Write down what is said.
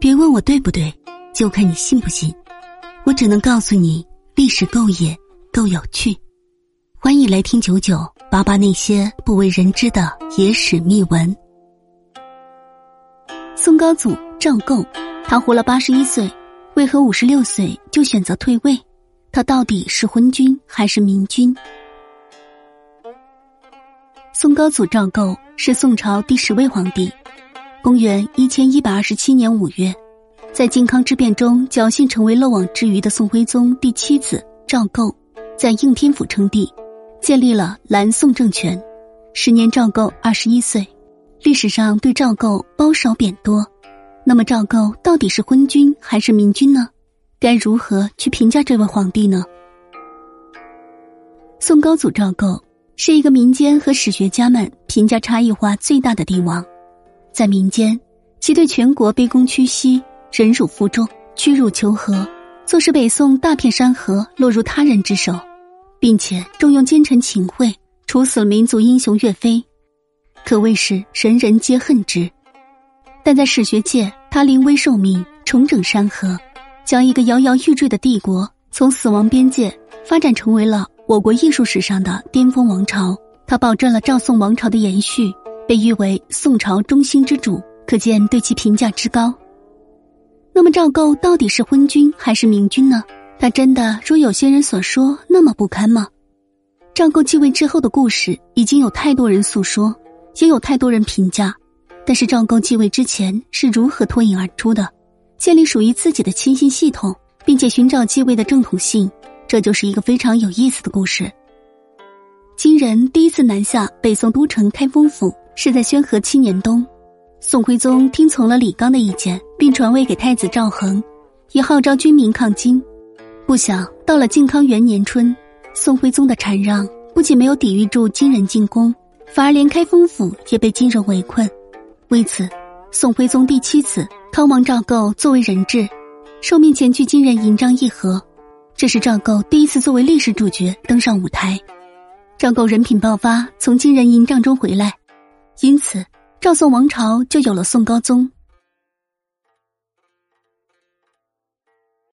别问我对不对，就看你信不信。我只能告诉你，历史够野，够有趣。欢迎来听九九八八那些不为人知的野史秘闻。宋高祖赵构，他活了八十一岁，为何五十六岁就选择退位？他到底是昏君还是明君？宋高祖赵构是宋朝第十位皇帝。公元一千一百二十七年五月，在靖康之变中侥幸成为漏网之鱼的宋徽宗第七子赵构，在应天府称帝，建立了南宋政权。时年赵构二十一岁。历史上对赵构褒少贬多，那么赵构到底是昏君还是明君呢？该如何去评价这位皇帝呢？宋高祖赵构是一个民间和史学家们评价差异化最大的帝王。在民间，其对全国卑躬屈膝、忍辱负重、屈辱求和，促使北宋大片山河落入他人之手，并且重用奸臣秦桧，处死了民族英雄岳飞，可谓是人人皆恨之。但在史学界，他临危受命，重整山河，将一个摇摇欲坠的帝国从死亡边界发展成为了我国艺术史上的巅峰王朝。他保证了赵宋王朝的延续。被誉为宋朝中兴之主，可见对其评价之高。那么赵构到底是昏君还是明君呢？他真的如有些人所说那么不堪吗？赵构继位之后的故事已经有太多人诉说，也有太多人评价。但是赵构继位之前是如何脱颖而出的，建立属于自己的亲信系统，并且寻找继位的正统性，这就是一个非常有意思的故事。金人第一次南下北宋都城开封府。是在宣和七年冬，宋徽宗听从了李纲的意见，并传位给太子赵恒，以号召军民抗金。不想到了靖康元年春，宋徽宗的禅让不仅没有抵御住金人进攻，反而连开封府也被金人围困。为此，宋徽宗第七子康王赵构作为人质，受命前去金人营帐议和。这是赵构第一次作为历史主角登上舞台。赵构人品爆发，从金人营帐中回来。因此，赵宋王朝就有了宋高宗。